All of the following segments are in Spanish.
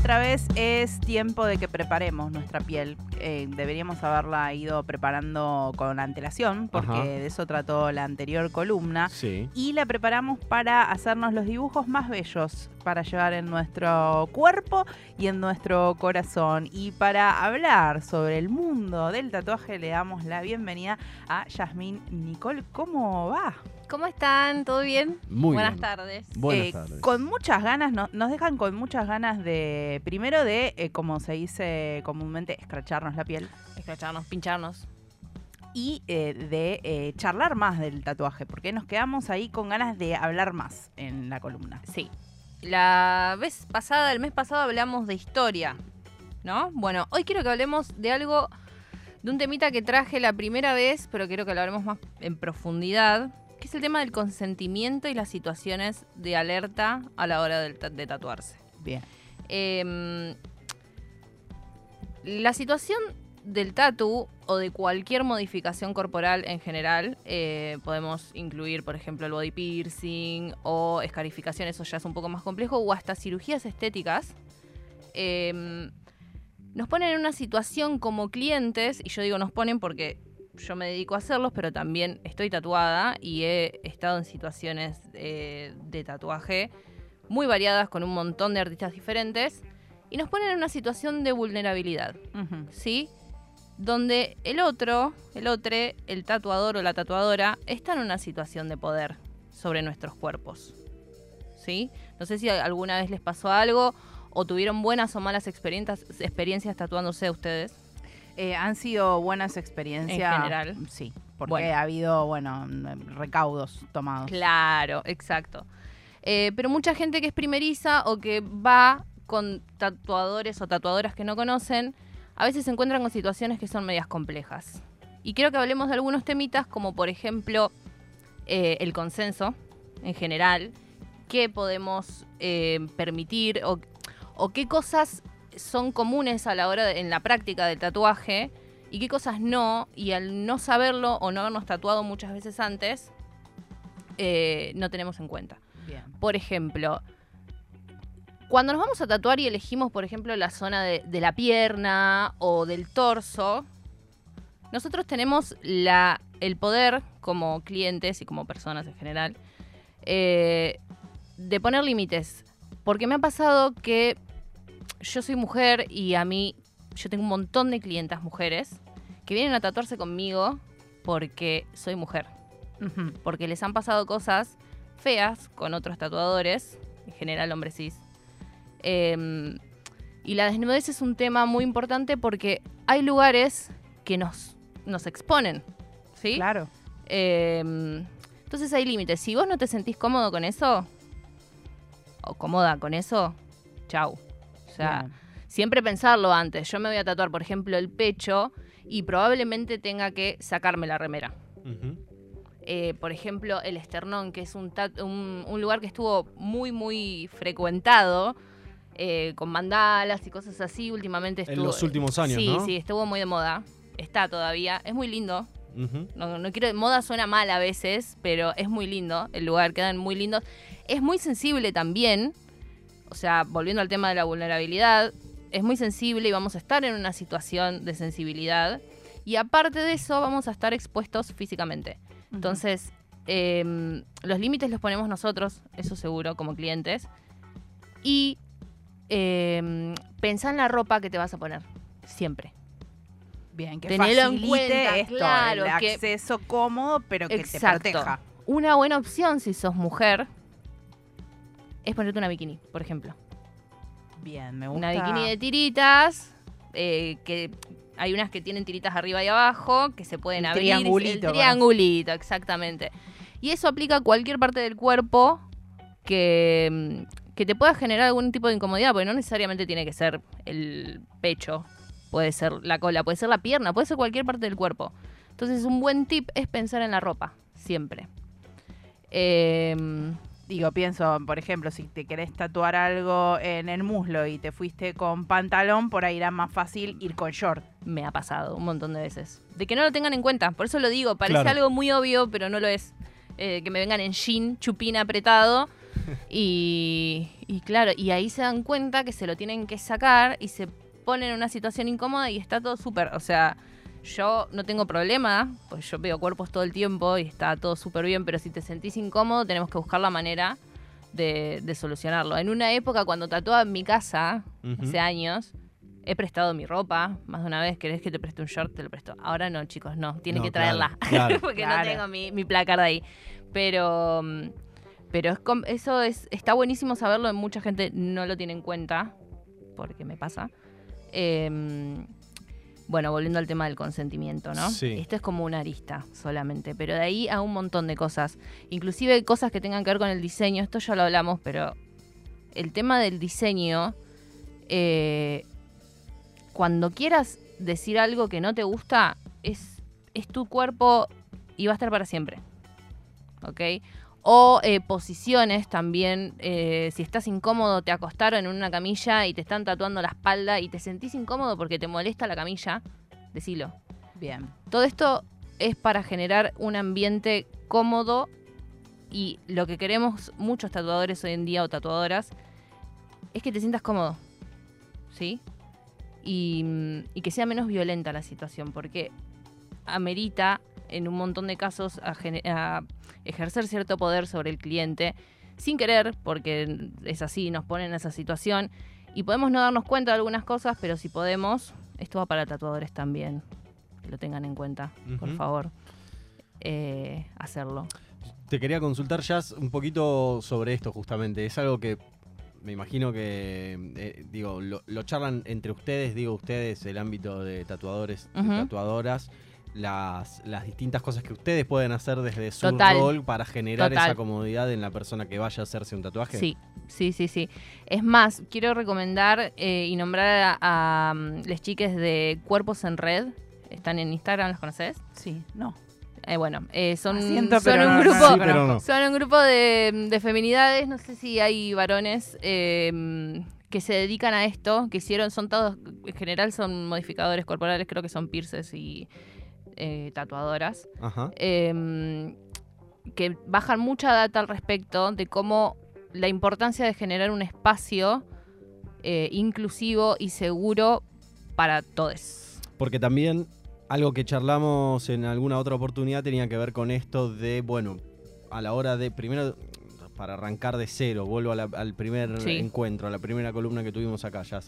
otra vez es tiempo de que preparemos nuestra piel. Eh, deberíamos haberla ido preparando con antelación, porque Ajá. de eso trató la anterior columna. Sí. Y la preparamos para hacernos los dibujos más bellos para llevar en nuestro cuerpo y en nuestro corazón. Y para hablar sobre el mundo del tatuaje, le damos la bienvenida a Yasmín Nicole. ¿Cómo va? ¿Cómo están? ¿Todo bien? Muy Buenas bien. tardes. Buenas Eh, tardes. Con muchas ganas, no- nos dejan con muchas ganas de, primero de, eh, como se dice comúnmente, escracharnos la piel Escracharnos, pincharnos. y eh, de eh, charlar más del tatuaje, porque nos quedamos ahí con ganas de hablar más en la columna. Sí. La vez pasada, el mes pasado hablamos de historia, ¿no? Bueno, hoy quiero que hablemos de algo, de un temita que traje la primera vez, pero quiero que lo hablemos más en profundidad, que es el tema del consentimiento y las situaciones de alerta a la hora ta- de tatuarse. Bien. Eh, la situación del tatu o de cualquier modificación corporal en general, eh, podemos incluir, por ejemplo, el body piercing o escarificación, eso ya es un poco más complejo, o hasta cirugías estéticas, eh, nos ponen en una situación como clientes, y yo digo nos ponen porque yo me dedico a hacerlos, pero también estoy tatuada y he estado en situaciones eh, de tatuaje muy variadas con un montón de artistas diferentes y nos ponen en una situación de vulnerabilidad. ¿sí? Donde el otro, el otro, el tatuador o la tatuadora está en una situación de poder sobre nuestros cuerpos, ¿sí? No sé si alguna vez les pasó algo o tuvieron buenas o malas experiencias, experiencias tatuándose ustedes. Eh, han sido buenas experiencias. En general. Sí, porque Bueno. ha habido, bueno, recaudos tomados. Claro, exacto. Eh, pero mucha gente que es primeriza o que va con tatuadores o tatuadoras que no conocen, a veces se encuentran con situaciones que son medias complejas. Y quiero que hablemos de algunos temitas, como por ejemplo eh, el consenso en general, qué podemos eh, permitir o, o qué cosas son comunes a la hora de- en la práctica del tatuaje y qué cosas no, y al no saberlo o no habernos tatuado muchas veces antes, eh, no tenemos en cuenta. Bien. Por ejemplo, cuando nos vamos a tatuar y elegimos, por ejemplo, la zona de, de la pierna o del torso, nosotros tenemos la, el poder como clientes y como personas en general eh, de poner límites. Porque me ha pasado que yo soy mujer y a mí, yo tengo un montón de clientas mujeres que vienen a tatuarse conmigo porque soy mujer porque les han pasado cosas feas con otros tatuadores, en general hombres cis. Eh, y la desnudez es un tema muy importante porque hay lugares que nos, nos exponen, ¿sí? Claro. Eh, entonces hay límites. Si vos no te sentís cómodo con eso, o cómoda con eso, chau. O sea, Bien. siempre pensarlo antes. Yo me voy a tatuar, por ejemplo, el pecho y probablemente tenga que sacarme la remera eh, por ejemplo, el esternón, que es un, tat- un, un lugar que estuvo muy, muy frecuentado, eh, con mandalas y cosas así, últimamente estuvo... En los últimos años, Sí, ¿no? sí, estuvo muy de moda. Está todavía. Es muy lindo. No quiero... Moda suena mal a veces, pero es muy lindo. El lugar quedan muy lindos. Es muy sensible también. O sea, volviendo al tema de la vulnerabilidad, es muy sensible y vamos a estar en una situación de sensibilidad. Y aparte de eso, vamos a estar expuestos físicamente. Entonces, em, los límites los ponemos nosotros, eso seguro, como clientes. Y em, pensá en la ropa que te vas a poner, siempre. Bien, que Tenelo en facilite cuenta, esto, claro, el que- acceso cómodo, pero que Exacto. te proteja. Una buena opción si sos mujer es ponerte una bikini, por ejemplo. Bien, me gusta. Una bikini de tiritas, eh, que hay unas que tienen tiritas arriba y abajo, que se pueden El abrir. triangulito, El triangulito, exactamente. Y eso aplica a cualquier parte del cuerpo que, que te pueda generar algún tipo de incomodidad, porque no necesariamente tiene que ser el pecho, puede ser la cola, puede ser la pierna, puede ser cualquier parte del cuerpo. Entonces un buen tip es pensar en la ropa, siempre. Em, Digo, pienso, por ejemplo, si te querés tatuar algo en el muslo y te fuiste con pantalón, por ahí era más fácil ir con short. me ha pasado un montón de veces. De que no lo tengan en cuenta. Por eso lo digo. Parece Claro. algo muy obvio, pero no lo es. Eh, que me vengan en jean, chupín apretado. Y, y claro, y ahí se dan cuenta que se lo tienen que sacar y se ponen en una situación incómoda y está todo súper, o sea, yo no tengo problema, pues yo veo cuerpos todo el tiempo y está todo súper bien, pero si te sentís incómodo tenemos que buscar la manera de, de solucionarlo. En una época cuando tatuaba en mi casa, hace años, he prestado mi ropa más de una vez. ¿Querés que te preste un short? Te lo presto. Ahora no, chicos, no. Tienen No, que traerla. claro. Porque Claro. no tengo mi, mi placar de ahí. Pero, mm, pero es eso es, está buenísimo saberlo. Mucha gente no lo tiene en cuenta. Porque me pasa. Em, bueno, volviendo al tema del consentimiento, ¿no? Sí. Esto es como una arista solamente, pero de ahí a un montón de cosas. Inclusive cosas que tengan que ver con el diseño, esto ya lo hablamos, pero el tema del diseño, eh, cuando quieras decir algo que no te gusta, es, es tu cuerpo y va a estar para siempre. ¿Ok? O eh, posiciones también, eh, si estás incómodo, te acostaron en una camilla y te están tatuando la espalda y te sentís incómodo porque te molesta la camilla, decilo. Bien. Todo esto es para generar un ambiente cómodo y lo que queremos muchos tatuadores hoy en día o tatuadoras es que te sientas cómodo, ¿sí? Y, y que sea menos violenta la situación, porque amerita en un montón de casos a, ejercer cierto poder sobre el cliente sin querer, porque es así, nos ponen en esa situación y podemos no darnos cuenta de algunas cosas, pero si podemos, esto va para tatuadores también, que lo tengan en cuenta, por favor, eh, hacerlo. Te quería consultar, Jazz, un poquito sobre esto justamente. Es algo que me imagino que, eh, digo, lo, lo charlan entre ustedes, digo ustedes, el ámbito de tatuadores y Ujú. tatuadoras, las, las distintas cosas que ustedes pueden hacer desde su Total. rol para generar Total. esa comodidad en la persona que vaya a hacerse un tatuaje. Sí, sí, sí, sí. Es más, quiero recomendar eh, y nombrar a, a, mm, les chiques de Cuerpos en Red. Están en Instagram, ¿los conoces? Sí, no. Eh, bueno, eh, son, Asiento, son pero un no, no, grupo... no, Sí, pero no. Son un grupo de, de feminidades, no sé si hay varones eh, que se dedican a esto, que hicieron, son todos, en general son modificadores corporales, creo que son pierces y eh, tatuadoras, Ajá. eh, que bajan mucha data al respecto de cómo la importancia de generar un espacio eh, inclusivo y seguro para todos. Porque también algo que charlamos en alguna otra oportunidad tenía que ver con esto de, bueno, a la hora de, primero, para arrancar de cero, vuelvo a la- al primer Sí. encuentro, a la primera columna que tuvimos acá, ya.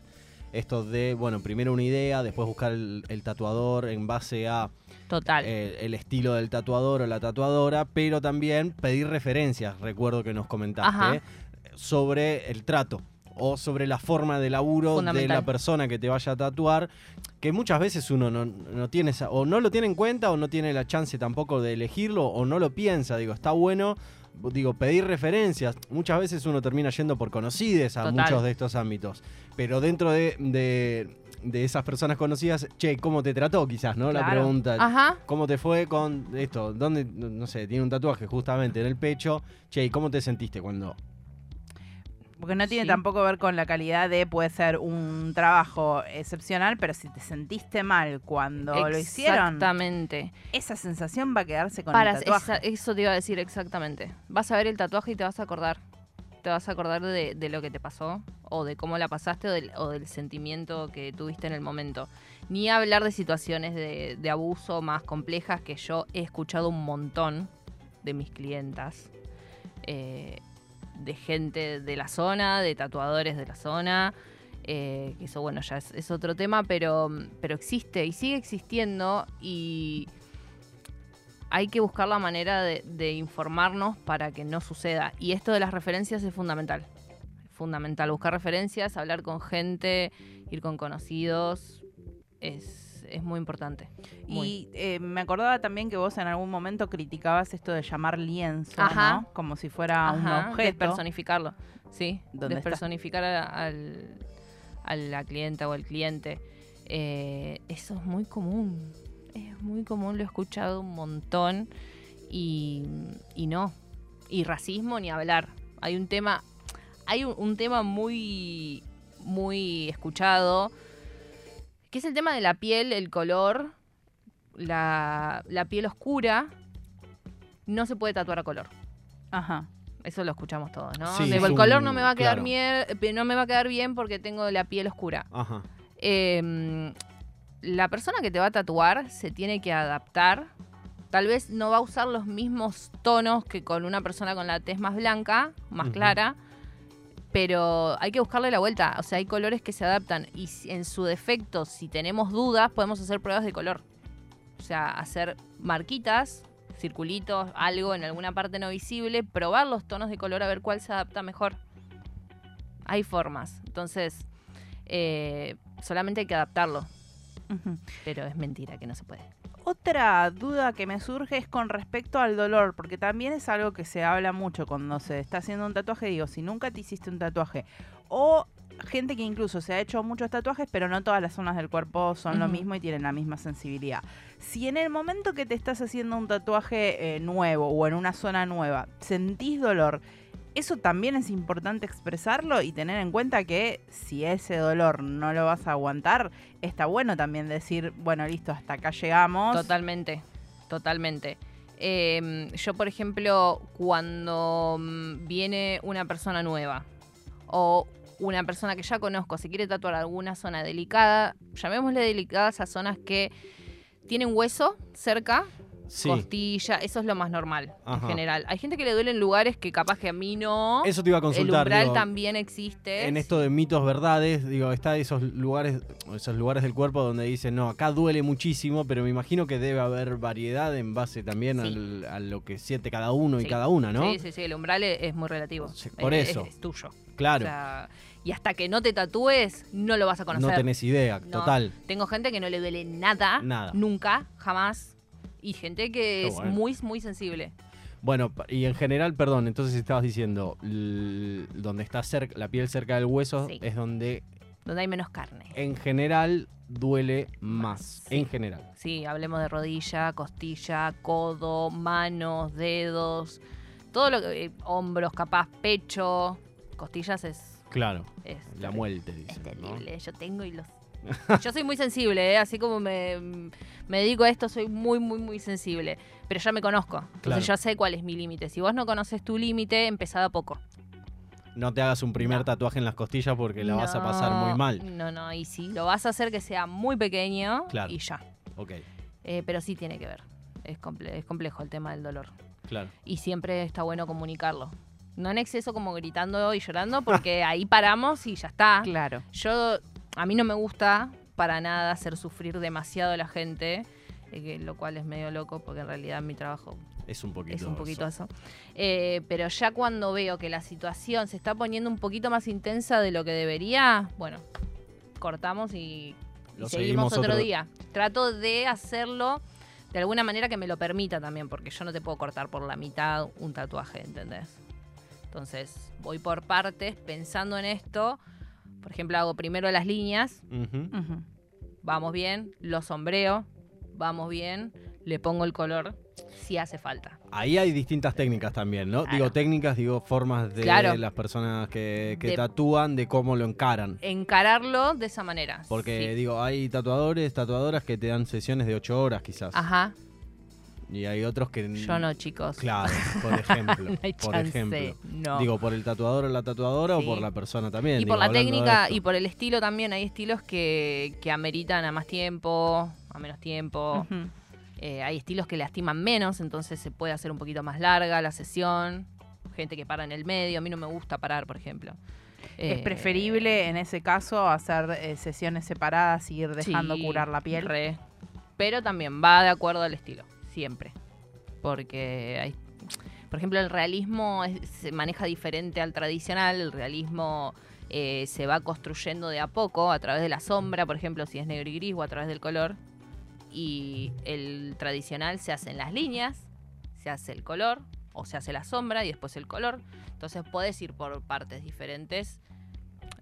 Esto de, bueno, primero una idea, después buscar el, el tatuador en base a Total. eh, el estilo del tatuador o la tatuadora, pero también pedir referencias, recuerdo que nos comentaste, eh, sobre el trato o sobre la forma de laburo de la persona que te vaya a tatuar, que muchas veces uno no, no tiene esa- o no lo tiene en cuenta o no tiene la chance tampoco de elegirlo o no lo piensa, digo, está bueno. Digo, pedir referencias. Muchas veces uno termina yendo por conocides a Total. muchos de estos ámbitos. Pero dentro de, de- de esas personas conocidas, che, ¿cómo te trató? Quizás, ¿no? La pregunta. Ajá. ¿Cómo te fue con esto? ¿Dónde, no no sé, tiene un tatuaje justamente en el pecho? Che, ¿y cómo te sentiste cuando...? Porque no tiene Sí. tampoco que ver con la calidad de, puede ser un trabajo excepcional, pero si te sentiste mal cuando lo hicieron, Exactamente. esa sensación va a quedarse con Para, el tatuaje. esa- eso te iba a decir exactamente. Vas a ver el tatuaje y te vas a acordar. Te vas a acordar de, de lo que te pasó, o de cómo la pasaste, o del, o del sentimiento que tuviste en el momento. Ni hablar de situaciones de, de abuso más complejas que yo he escuchado un montón de mis clientas. eh, de gente de la zona, de tatuadores de la zona. eh, eso, bueno, ya es, otro tema, pero, pero existe y sigue existiendo y hay que buscar la manera de, de informarnos para que no suceda. Y esto de las referencias es fundamental. Fundamental. Buscar referencias, hablar con gente, ir con conocidos. Es, es muy importante. Muy. Y eh, me acordaba también que vos en algún momento criticabas esto de llamar lienzo, Ajá. ¿no? Como si fuera un Ajá, objeto. Despersonificarlo. Sí. Despersonificar a, al- a la clienta o al cliente. Eh, eso es muy común. Es muy común, lo he escuchado un montón. Y, y no. Y racismo ni hablar. Hay un tema. Hay un, un tema muy. muy escuchado. Que es el tema de la piel, el color. La, la piel oscura. No se puede tatuar a color. Ajá. Eso lo escuchamos todos, ¿no? Sí, De, es el color un- no me va a quedar claro. bien, eh, no me va a quedar bien porque tengo la piel oscura. Ajá. Eh, la persona que te va a tatuar se tiene que adaptar. Tal vez no va a usar los mismos tonos que con una persona con la tez más blanca, más Ujú. clara, pero hay que buscarle la vuelta. O sea, hay colores que se adaptan y en su defecto, si tenemos dudas, podemos hacer pruebas de color. O sea, hacer marquitas, circulitos, algo en alguna parte no visible, probar los tonos de color a ver cuál se adapta mejor. Hay formas. Entonces, eh, solamente hay que adaptarlo. Pero es mentira que no se puede. Otra duda que me surge es con respecto al dolor, porque también es algo que se habla mucho cuando se está haciendo un tatuaje. Digo, si nunca te hiciste un tatuaje, o gente que incluso se ha hecho muchos tatuajes, pero no todas las zonas del cuerpo son lo mismo y tienen la misma sensibilidad. Si en el momento que te estás haciendo un tatuaje eh, nuevo o en una zona nueva sentís dolor, eso también es importante expresarlo y tener en cuenta que si ese dolor no lo vas a aguantar, está bueno también decir, bueno, listo, hasta acá llegamos. Totalmente, totalmente. Eh, yo, por ejemplo, cuando mm, viene una persona nueva o una persona que ya conozco se quiere tatuar alguna zona delicada, llamémosle delicada a zonas que tienen hueso cerca, Sí. costilla, eso es lo más normal Ajá. en general. Hay gente que le duele en lugares que capaz que a mí no. Eso te iba a El consultar. umbral digo, también existe. En esto de mitos, verdades, digo, está esos lugares, esos lugares del cuerpo donde dicen, no, acá duele muchísimo, pero me imagino que debe haber variedad en base también Sí. al- a lo que siente cada uno y cada una, ¿no? Sí, sí, sí, el umbral es, es muy relativo. Por Es- eso. Es, tuyo. Claro, O sea, y hasta que no te tatúes, no lo vas a conocer. no tenés idea, No. total. Tengo gente que no le duele nada, Nada. nunca, jamás. Y gente que es bueno. muy, muy sensible. Bueno, y en general, perdón, entonces estabas diciendo, donde está cerca, la piel cerca del hueso Sí. es donde Donde hay menos carne. en general duele más. Sí. En general. Sí, hablemos de rodilla, costilla, codo, manos, dedos, todo lo que. eh, hombros, capaz, pecho. Costillas es. Claro, es la muerte, Es dicen. ¿no? terrible, yo tengo y los... Yo soy muy sensible, ¿eh? así como me, me dedico a esto, soy muy, muy, muy sensible. Pero ya me conozco, entonces Claro. yo sé cuál es mi límite. Si vos no conoces tu límite, empezá a poco. No te hagas un primer No. tatuaje en las costillas porque la vas a pasar muy mal. No, no, y si lo vas a hacer que sea muy pequeño Claro. y ya. Ok, Eh, pero sí tiene que ver. Es, comple- es complejo el tema del dolor. claro. Y siempre está bueno comunicarlo. No en exceso como gritando y llorando, porque ahí paramos y ya está. Claro. Yo, a mí no me gusta para nada hacer sufrir demasiado a la gente, eh, lo cual es medio loco porque en realidad mi trabajo Es un poquito. es un poquito eso. eso. Eh, pero ya cuando veo que la situación se está poniendo un poquito más intensa de lo que debería, bueno, cortamos y, Lo seguimos otro, otro- día. Trato de hacerlo de alguna manera que me lo permita también, porque yo no te puedo cortar por la mitad un tatuaje, ¿entendés? Entonces, voy por partes pensando en esto. Por ejemplo, hago primero las líneas, vamos bien, lo sombreo, vamos bien, le pongo el color si hace falta. Ahí hay distintas técnicas también, ¿no? Claro. Digo técnicas, digo formas de Claro. las personas que, que De- tatúan, de cómo lo encaran. Encararlo de esa manera. Porque sí. digo, hay tatuadores, tatuadoras que te dan sesiones de 8 horas quizás. Ajá, Y hay otros que... yo no, chicos. Claro, por ejemplo. No hay por chance, ejemplo. no. Digo, por el tatuador o la tatuadora Sí. o por la persona también. y digo, por la técnica y por el estilo también. Hay estilos que, que ameritan a más tiempo, a menos tiempo. Eh, hay estilos que lastiman menos, entonces se puede hacer un poquito más larga la sesión. Gente que para en el medio. A mí no me gusta parar, por ejemplo. Es Eh, preferible en ese caso hacer eh, sesiones separadas y ir dejando sí, curar la piel. re. Pero también va de acuerdo al estilo, siempre. Porque hay. Por ejemplo, el realismo es- se maneja diferente al tradicional. El realismo eh, se va construyendo de a poco a través de la sombra, por ejemplo, si es negro y gris o a través del color. Y el tradicional se hace en las líneas, se hace el color, o se hace la sombra y después el color. Entonces puedes ir por partes diferentes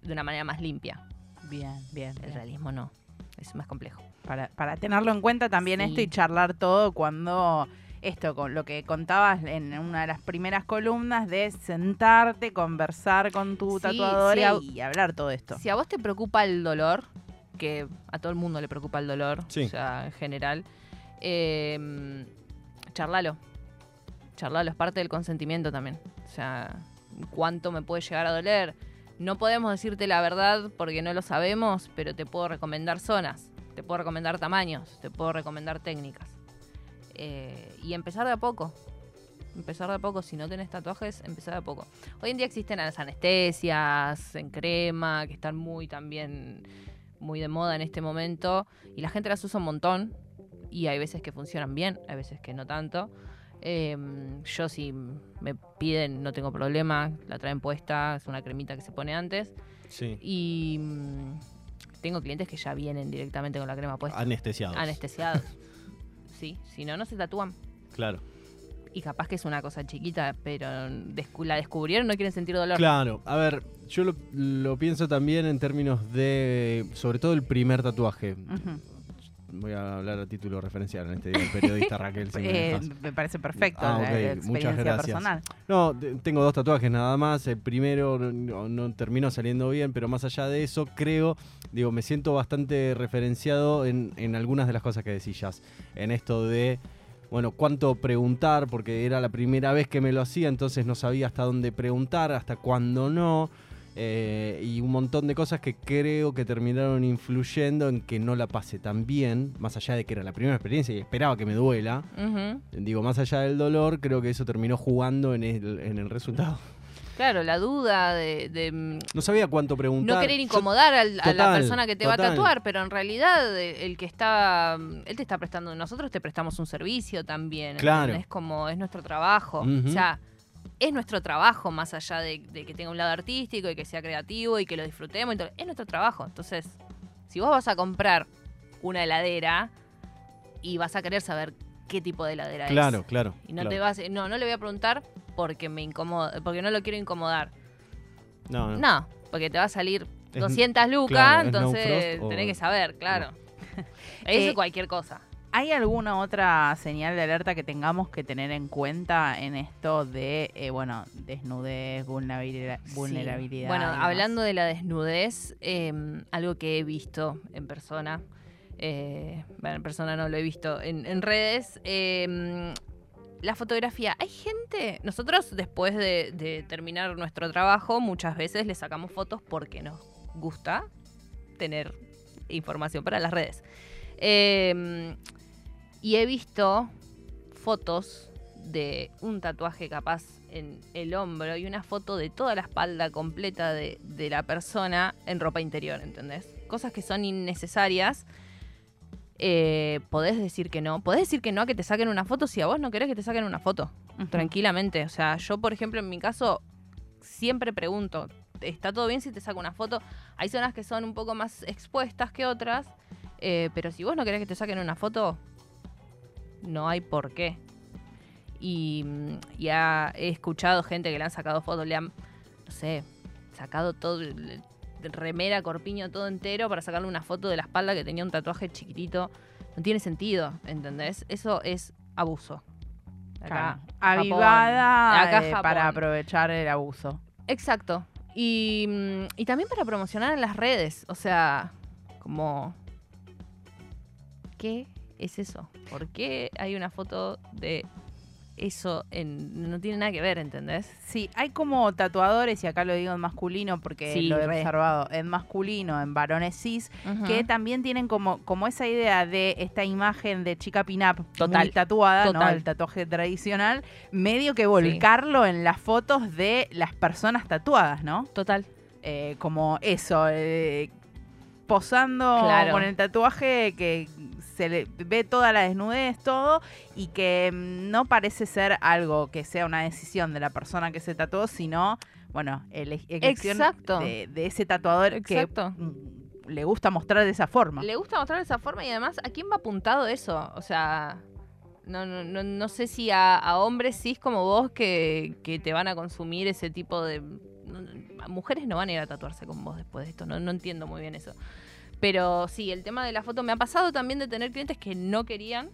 de una manera más limpia. Bien, bien. El bien. realismo no, es más complejo. Para, para tenerlo en cuenta también Sí. esto y charlar todo cuando esto, con lo que contabas en una de las primeras columnas de sentarte, conversar con tu Sí, tatuadora sí, y hablar todo esto. Si a vos te preocupa el dolor, que a todo el mundo le preocupa el dolor, Sí. o sea, en general, eh, charlalo. Charlalo, es parte del consentimiento también. O sea, cuánto me puede llegar a doler. No podemos decirte la verdad porque no lo sabemos, pero te puedo recomendar zonas, te puedo recomendar tamaños, te puedo recomendar técnicas. Eh, y empezar de a poco. Empezar de a poco. Si no tenés tatuajes, empezar de a poco. Hoy en día existen las anestesias en crema, que están muy también muy de moda en este momento. Y la gente las usa un montón. Y hay veces que funcionan bien, hay veces que no tanto. Eh, yo si me piden, no tengo problema, la traen puesta, es una cremita que se pone antes. Sí. Y mm, tengo clientes que ya vienen directamente con la crema puesta. Anestesiados. Anestesiados. sí, si no, no se tatúan. Claro. Y capaz que es una cosa chiquita, pero descu- la descubrieron, no quieren sentir dolor. Claro, a ver, yo lo, lo pienso también en términos de, sobre todo el primer tatuaje. Ujú. Voy a hablar a título referencial en este día, periodista Raquel. si me Eh, dejas. me parece perfecto Ah, la- ok, la, muchas gracias. personal. No, tengo dos tatuajes nada más. El primero no, no terminó saliendo bien, pero más allá de eso, creo, digo, me siento bastante referenciado en, en algunas de las cosas que decías. En esto de, bueno, cuánto preguntar, porque era la primera vez que me lo hacía, entonces no sabía hasta dónde preguntar, hasta cuándo no. Eh, y un montón de cosas que creo que terminaron influyendo en que no la pase tan bien, más allá de que era la primera experiencia y esperaba que me duela. Digo, más allá del dolor, creo que eso terminó jugando en el, en el resultado. Claro, la duda de, de, mm, No sabía cuánto preguntar. no querer incomodar al- a la persona que te va a tatuar, pero en realidad eh, el que está, mm, él te está prestando, nosotros te prestamos un servicio también. Claro. Es como, es nuestro trabajo. O sea, es nuestro trabajo más allá de, de que tenga un lado artístico y que sea creativo y que lo disfrutemos. y todo. Es nuestro trabajo. Entonces, si vos vas a comprar una heladera y vas a querer saber qué tipo de heladera es. Claro, claro. Y no claro. te vas, no, no le voy a preguntar porque me incomoda, porque no lo quiero incomodar. No, no. No, porque te va a salir Es- 200 lucas, claro, es no entonces frost o- tenés que saber, claro. Eso Eh, cualquier cosa. ¿Hay alguna otra señal de alerta que tengamos que tener en cuenta en esto de, eh, bueno, desnudez, vulnerabilidad? Sí. vulnerabilidad Bueno, hablando de la desnudez, eh, algo que he visto en persona, eh, bueno, en persona no lo he visto, en, en redes, eh, la fotografía. Hay gente, nosotros después de, de terminar nuestro trabajo, muchas veces le sacamos fotos porque nos gusta tener información para las redes. Eh, y he visto fotos de un tatuaje capaz en el hombro y una foto de toda la espalda completa de, de la persona en ropa interior, ¿entendés? Cosas que son innecesarias. Eh, podés decir que no. Podés decir que no a que te saquen una foto si a vos no querés que te saquen una foto. Tranquilamente. O sea, yo, por ejemplo, en mi caso, siempre pregunto, ¿está todo bien si te saco una foto? Hay zonas que son un poco más expuestas que otras, eh, pero si vos no querés que te saquen una foto, no hay por qué. Y, mm, ya he escuchado gente que le han sacado fotos, le han, no sé, sacado todo, remera, corpiño, todo entero para sacarle una foto de la espalda que tenía un tatuaje chiquitito. No tiene sentido, ¿entendés? Eso es abuso. Acá, Claro. Japón. Avivada Acá eh, Japón. para aprovechar el abuso. Exacto. Y, mm, y también para promocionar en las redes. O sea, como... ¿Qué es eso? ¿Por qué hay una foto de eso? En, no tiene nada que ver, ¿entendés? Sí, hay como tatuadores, y acá lo digo en masculino porque Sí, lo he observado en masculino, en varones cis, que también tienen como, como esa idea de esta imagen de chica pin-up Total, tatuada, ¿no? El tatuaje tradicional, medio que volcarlo en las fotos de las personas tatuadas, ¿no? Total. Eh, como eso, eh, posando Claro. con el tatuaje que se le ve toda la desnudez, todo, y que mm, no parece ser algo que sea una decisión de la persona que se tatuó, sino, bueno, ele- elección de, de ese tatuador Exacto. que mm, le gusta mostrar de esa forma. Le gusta mostrar de esa forma y además, ¿a quién va apuntado eso? O sea, no, no, no, no sé si a, a hombres cis como vos que, que te van a consumir ese tipo de... mujeres no van a ir a tatuarse con vos después de esto, no, no entiendo muy bien eso. Pero sí, el tema de la foto me ha pasado también de tener clientes que no querían.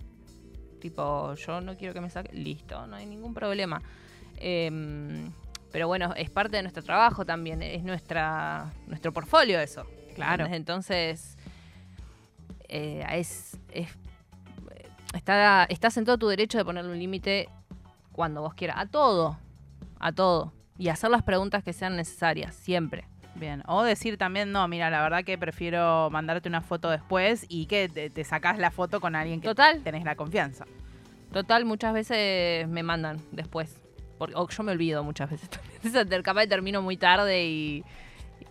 Tipo, yo no quiero que me saquen. Listo, no hay ningún problema. Em, pero bueno, es parte de nuestro trabajo también, es nuestra nuestro portfolio eso. Claro. Entonces, eh, es, es- está, estás en todo tu derecho de ponerle un límite cuando vos quieras. A todo. a todo. Y hacer las preguntas que sean necesarias, siempre. Bien, o decir también, no, mira, la verdad que prefiero mandarte una foto después y que te, te sacás la foto con alguien que Total. tenés la confianza. Total, muchas veces me mandan después. Porque, o yo me olvido muchas veces también. Capaz que termino muy tarde y,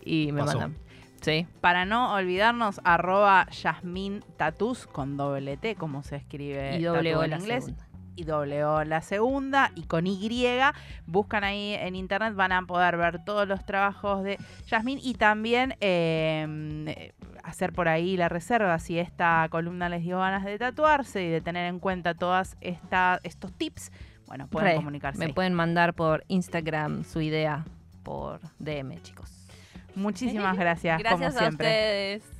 y me Pasó. mandan. Sí. Para no olvidarnos, arroba Yasmin Tatus con doble T, como se escribe Y doble tatú O en inglés. segunda. Y doble O la segunda y con Y. Buscan ahí en internet, van a poder ver todos los trabajos de Yasmín y también eh, hacer por ahí la reserva si esta columna les dio ganas de tatuarse y de tener en cuenta todos estos tips. Bueno, pueden Re, comunicarse. Me ahí. pueden mandar por Instagram su idea por DM, chicos. Muchísimas gracias, Gracias como a siempre. ustedes.